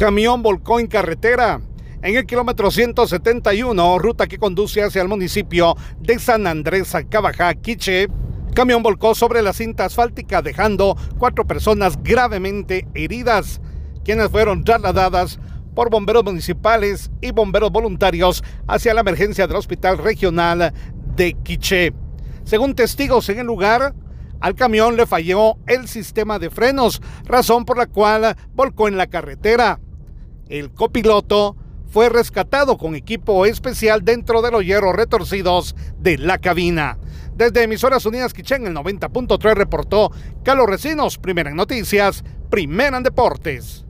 Camión volcó en carretera. En el kilómetro 171, ruta que conduce hacia el municipio de San Andrés, Acabajá, Quiche, camión volcó sobre la cinta asfáltica dejando cuatro personas gravemente heridas, quienes fueron trasladadas por bomberos municipales y bomberos voluntarios hacia la emergencia del Hospital Regional de Quiché. Según testigos en el lugar, al camión le falló el sistema de frenos, razón por la cual volcó en la carretera. El copiloto fue rescatado con equipo especial dentro de los hierros retorcidos de la cabina. Desde Emisoras Unidas Quichén, el 90.3 reportó Carlos Recinos, primera en noticias, primera en deportes.